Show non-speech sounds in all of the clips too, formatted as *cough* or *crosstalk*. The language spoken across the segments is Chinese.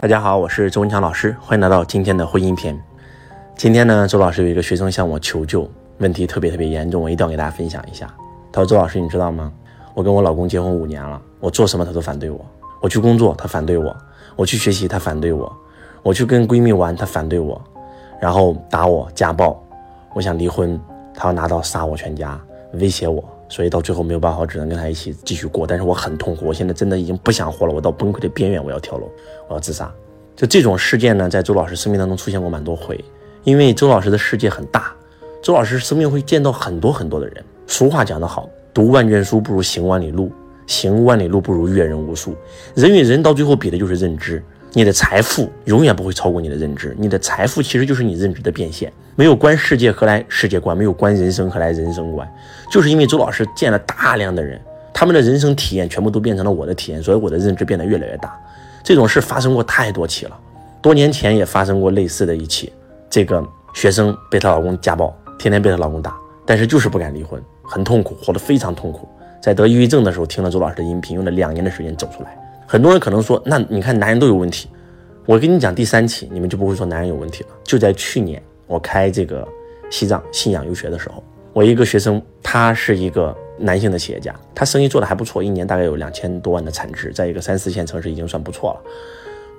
大家好，我是周文强老师，欢迎来到今天的婚姻篇。今天呢，周老师有一个学生向我求救，问题特别特别严重，我一定要给大家分享一下。他说：“周老师，你知道吗？我跟我老公结婚五年了，我做什么他都反对我。我去工作，他反对我；我去学习，他反对我；我去跟闺蜜玩，他反对我，然后打我、家暴。我想离婚，他要拿刀杀我全家，威胁我。”所以到最后没有办法，只能跟他一起继续过。但是我很痛苦，我现在真的已经不想活了，我到崩溃的边缘，我要跳楼，我要自杀。就这种事件呢，在周老师生命当中出现过蛮多回。因为周老师的世界很大，周老师生命会见到很多很多的人。俗话讲得好，读万卷书不如行万里路，行万里路不如阅人无数。人与人到最后比的就是认知。你的财富永远不会超过你的认知，你的财富其实就是你认知的变现。没有观世界何来世界观？没有观人生何来人生观？就是因为周老师见了大量的人，他们的人生体验全部都变成了我的体验，所以我的认知变得越来越大。这种事发生过太多起了，多年前也发生过类似的一起。这个学生被她老公家暴，天天被她老公打，但是就是不敢离婚，很痛苦，活得非常痛苦。在得抑郁症的时候，听了周老师的音频，用了两年的时间走出来。很多人可能说，那你看男人都有问题，我跟你讲第三期，你们就不会说男人有问题了。就在去年，我开这个西藏信仰游学的时候，我一个学生，他是一个男性的企业家，他生意做得还不错，一年大概有两千多万的产值，在一个三四线城市已经算不错了。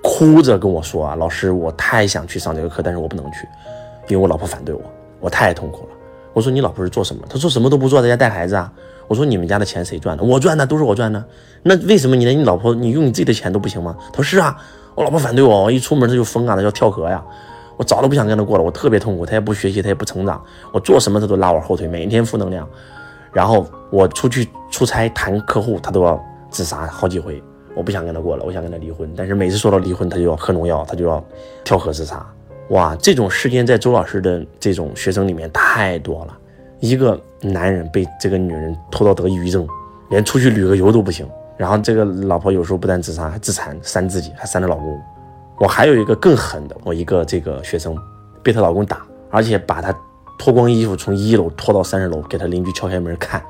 哭着跟我说啊，老师，我太想去上这个课，但是我不能去，因为我老婆反对我，我太痛苦了。我说你老婆是做什么？他说什么都不做，在家带孩子啊。我说你们家的钱谁赚的？我赚的，都是我赚的。那为什么你连你老婆，你用你自己的钱都不行吗？他说是啊，我老婆反对我，我一出门他就疯啊，他要跳河呀。我早都不想跟他过了，我特别痛苦，他也不学习，他也不成长，我做什么他都拉我后腿，每天负能量。然后我出去出差谈客户，他都要自杀好几回。我不想跟他过了，我想跟他离婚。但是每次说到离婚，他就要喝农药，他就要跳河自杀。哇，这种事件在周老师的这种学生里面太多了。一个男人被这个女人拖到得抑郁症，连出去旅个游都不行。然后这个老婆有时候不但自杀，还自残，扇自己，还扇着老公。我还有一个更狠的，我一个这个学生被她老公打，而且把她脱光衣服从一楼拖到三十楼，给她邻居敲开门看。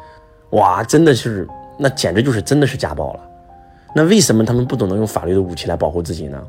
哇，真的是，那简直就是真的是家暴了。那为什么他们不懂得用法律的武器来保护自己呢？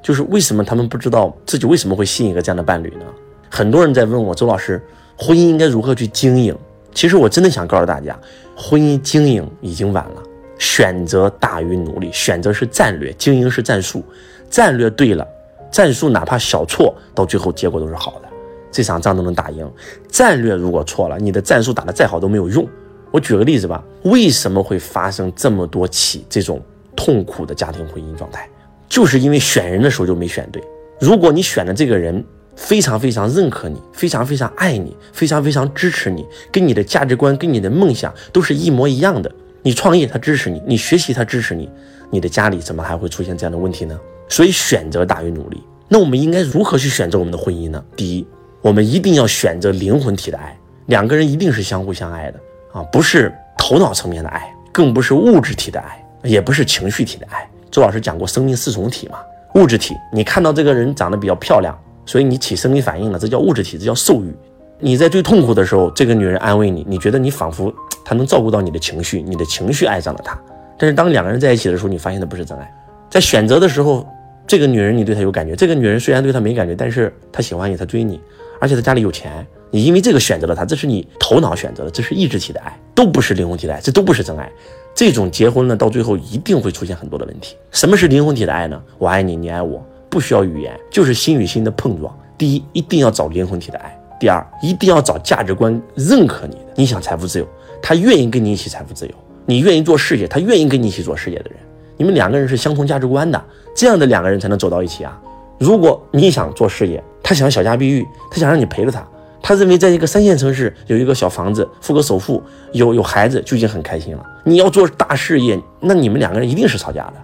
就是为什么他们不知道自己为什么会吸引一个这样的伴侣呢？很多人在问我，周老师。婚姻应该如何去经营？其实我真的想告诉大家，婚姻经营已经晚了。选择大于努力，选择是战略，经营是战术。战略对了，战术哪怕小错，到最后结果都是好的，这场仗都能打赢。战略如果错了，你的战术打得再好都没有用。我举个例子吧，为什么会发生这么多起这种痛苦的家庭婚姻状态？就是因为选人的时候就没选对。如果你选的这个人，非常非常认可你，非常非常爱你，非常非常支持你，跟你的价值观、跟你的梦想都是一模一样的。你创业他支持你，你学习他支持你，你的家里怎么还会出现这样的问题呢？所以选择大于努力。那我们应该如何去选择我们的婚姻呢？第一，我们一定要选择灵魂体的爱，两个人一定是相互相爱的啊，不是头脑层面的爱，更不是物质体的爱，也不是情绪体的爱。周老师讲过生命四重体嘛，物质体，你看到这个人长得比较漂亮。所以你起生理反应了，这叫物质体，这叫受欲。你在最痛苦的时候，这个女人安慰你，你觉得你仿佛 *tsk* 她能照顾到你的情绪，你的情绪爱上了她。但是当两个人在一起的时候，你发现的不是真爱。在选择的时候，这个女人你对她有感觉，这个女人虽然对她没感觉，但是她喜欢你，她追你，而且她家里有钱，你因为这个选择了她，这是你头脑选择的，这是意志体的爱，都不是灵魂体的爱，这都不是真爱。这种结婚呢，到最后一定会出现很多的问题。什么是灵魂体的爱呢？我爱你，你爱我。不需要语言，就是心与心的碰撞。第一，一定要找灵魂体的爱；第二，一定要找价值观认可你的。你想财富自由，他愿意跟你一起财富自由；你愿意做事业，他愿意跟你一起做事业的人。你们两个人是相同价值观的，这样的两个人才能走到一起啊！如果你想做事业，他想小家碧玉，他想让你陪着他，他认为在一个三线城市有一个小房子，付个首付，有有孩子就已经很开心了。你要做大事业，那你们两个人一定是吵架的。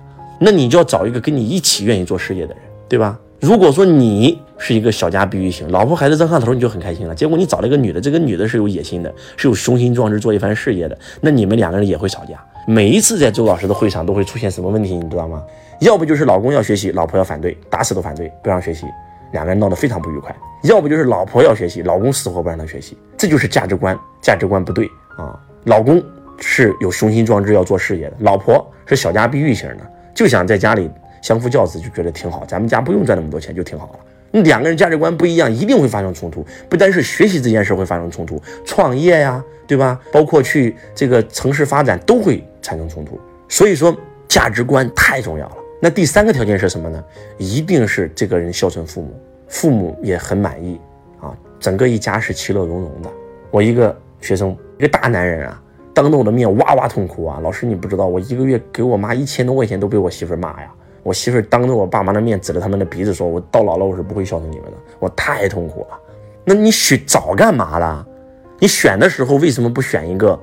那你就要找一个跟你一起愿意做事业的人。对吧？如果说你是一个小家碧玉型，老婆孩子热炕头，你就很开心了。结果你找了一个女的，这个女的是有野心的，是有雄心壮志做一番事业的，那你们两个人也会吵架。每一次在周老师的会场都会出现什么问题，你知道吗？要不就是老公要学习，老婆要反对，打死都反对，不让学习，两个人闹得非常不愉快；要不就是老婆要学习，老公死活不让她学习，这就是价值观，价值观不对啊。老公是有雄心壮志要做事业的，老婆是小家碧玉型的，就想在家里。相夫教子就觉得挺好，咱们家不用赚那么多钱就挺好了。两个人价值观不一样，一定会发生冲突。不单是学习这件事会发生冲突，创业呀，对吧？包括去这个城市发展都会产生冲突。所以说，价值观太重要了。那第三个条件是什么呢？一定是这个人孝顺父母，父母也很满意啊，整个一家是其乐融融的。我一个学生，一个大男人啊。当着我的面哇哇痛哭啊！老师，你不知道，我一个月给我妈一千多块钱都被我媳妇骂呀！我媳妇当着我爸妈的面指着他们的鼻子说：“我到老了我是不会孝顺你们的。”我太痛苦了。那你选早干嘛了？你选的时候为什么不选一个，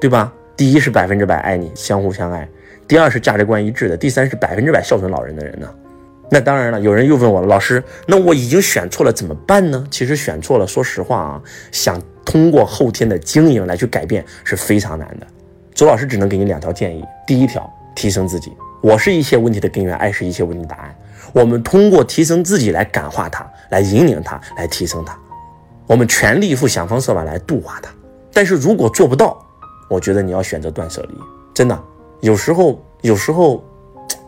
对吧？第一是百分之百爱你，相互相爱；第二是价值观一致的；第三是百分之百孝顺老人的人呢？那当然了，有人又问我了，老师，那我已经选错了怎么办呢？其实选错了，说实话啊，想。通过后天的经营来去改变是非常难的。周老师只能给你两条建议：第一条，提升自己。我是一切问题的根源，爱是一切问题的答案。我们通过提升自己来感化它，来引领它，来提升它。我们全力以赴，想方设法来度化它。但是如果做不到，我觉得你要选择断舍离。真的，有时候，有时候，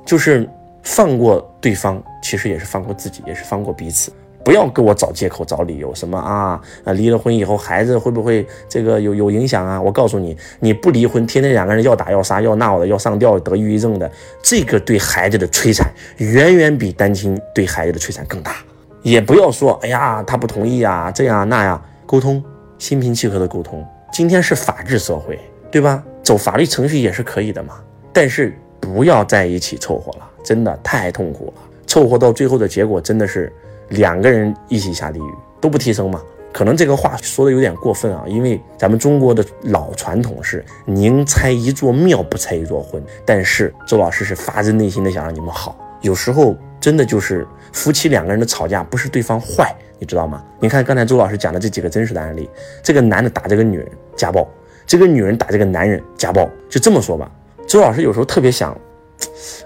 就是放过对方，其实也是放过自己，也是放过彼此。不要给我找借口、找理由，什么啊啊！离了婚以后，孩子会不会这个有有影响啊？我告诉你，你不离婚，天天两个人要打要杀要闹的，要上吊得抑郁症的，这个对孩子的摧残远远比单亲对孩子的摧残更大。也不要说，哎呀，他不同意啊，这样那样，沟通，心平气和的沟通。今天是法治社会，对吧？走法律程序也是可以的嘛。但是不要在一起凑合了，真的太痛苦了。凑合到最后的结果真的是。两个人一起下地狱都不提升嘛？可能这个话说的有点过分啊，因为咱们中国的老传统是宁拆一座庙不拆一座婚。但是周老师是发自内心的想让你们好。有时候真的就是夫妻两个人的吵架，不是对方坏，你知道吗？你看刚才周老师讲的这几个真实的案例，这个男的打这个女人家暴，这个女人打这个男人家暴，就这么说吧。周老师有时候特别想，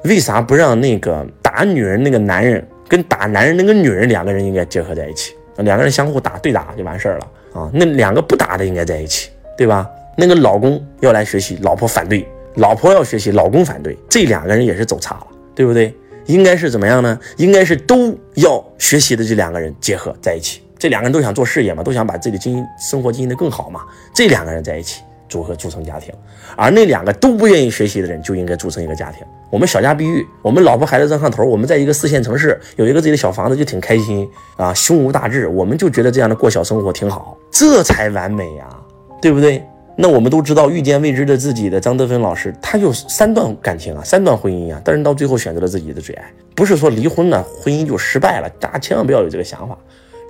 为啥不让那个打女人那个男人？跟打男人那个女人两个人应该结合在一起，两个人相互打对打就完事儿了啊。那两个不打的应该在一起，对吧？那个老公要来学习，老婆反对；老婆要学习，老公反对，这两个人也是走差了，对不对？应该是怎么样呢？应该是都要学习的这两个人结合在一起，这两个人都想做事业嘛，都想把自己的经营生活经营的更好嘛，这两个人在一起。组合组成家庭，而那两个都不愿意学习的人就应该组成一个家庭。我们小家碧玉，我们老婆孩子热炕头，我们在一个四线城市有一个自己的小房子就挺开心啊，胸无大志，我们就觉得这样的过小生活挺好，这才完美呀，对不对？那我们都知道遇见未知的自己的张德芬老师，他有三段感情啊，三段婚姻啊，但是到最后选择了自己的最爱，不是说离婚了婚姻就失败了，大家千万不要有这个想法。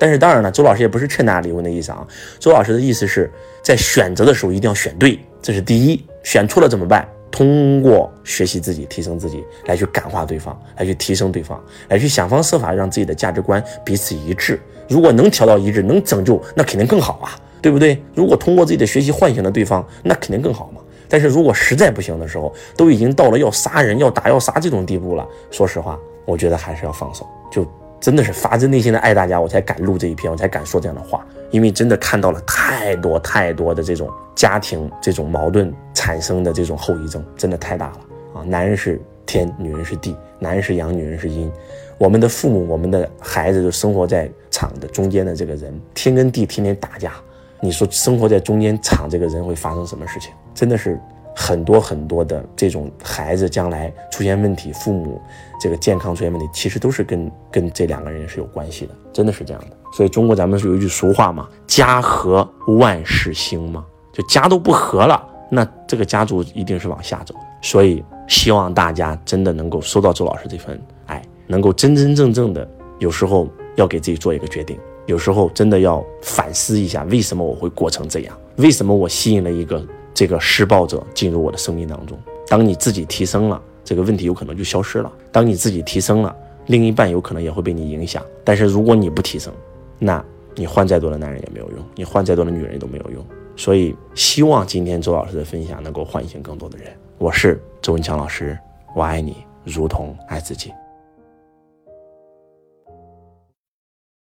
但是当然了，周老师也不是劝大家离婚的意思啊。周老师的意思是在选择的时候一定要选对，这是第一。选错了怎么办？通过学习自己、提升自己，来去感化对方，来去提升对方，来去想方设法让自己的价值观彼此一致。如果能调到一致，能拯救，那肯定更好啊，对不对？如果通过自己的学习唤醒了对方，那肯定更好嘛。但是如果实在不行的时候，都已经到了要杀人、要打、要杀这种地步了，说实话，我觉得还是要放手，就。真的是发自内心的爱大家，我才敢录这一篇，我才敢说这样的话。因为真的看到了太多太多的这种家庭这种矛盾产生的这种后遗症，真的太大了啊！男人是天，女人是地，男人是阳，女人是阴。我们的父母，我们的孩子，都生活在场的中间的这个人，天跟地天天打架，你说生活在中间场这个人会发生什么事情？真的是。很多很多的这种孩子将来出现问题，父母这个健康出现问题，其实都是跟跟这两个人是有关系的，真的是这样的。所以中国咱们是有一句俗话嘛，“家和万事兴”嘛，就家都不和了，那这个家族一定是往下走。所以希望大家真的能够收到周老师这份爱，能够真真正正的，有时候要给自己做一个决定，有时候真的要反思一下，为什么我会过成这样？为什么我吸引了一个？这个施暴者进入我的生命当中，当你自己提升了，这个问题有可能就消失了；当你自己提升了，另一半有可能也会被你影响。但是如果你不提升，那你换再多的男人也没有用，你换再多的女人都没有用。所以，希望今天周老师的分享能够唤醒更多的人。我是周文强老师，我爱你，如同爱自己。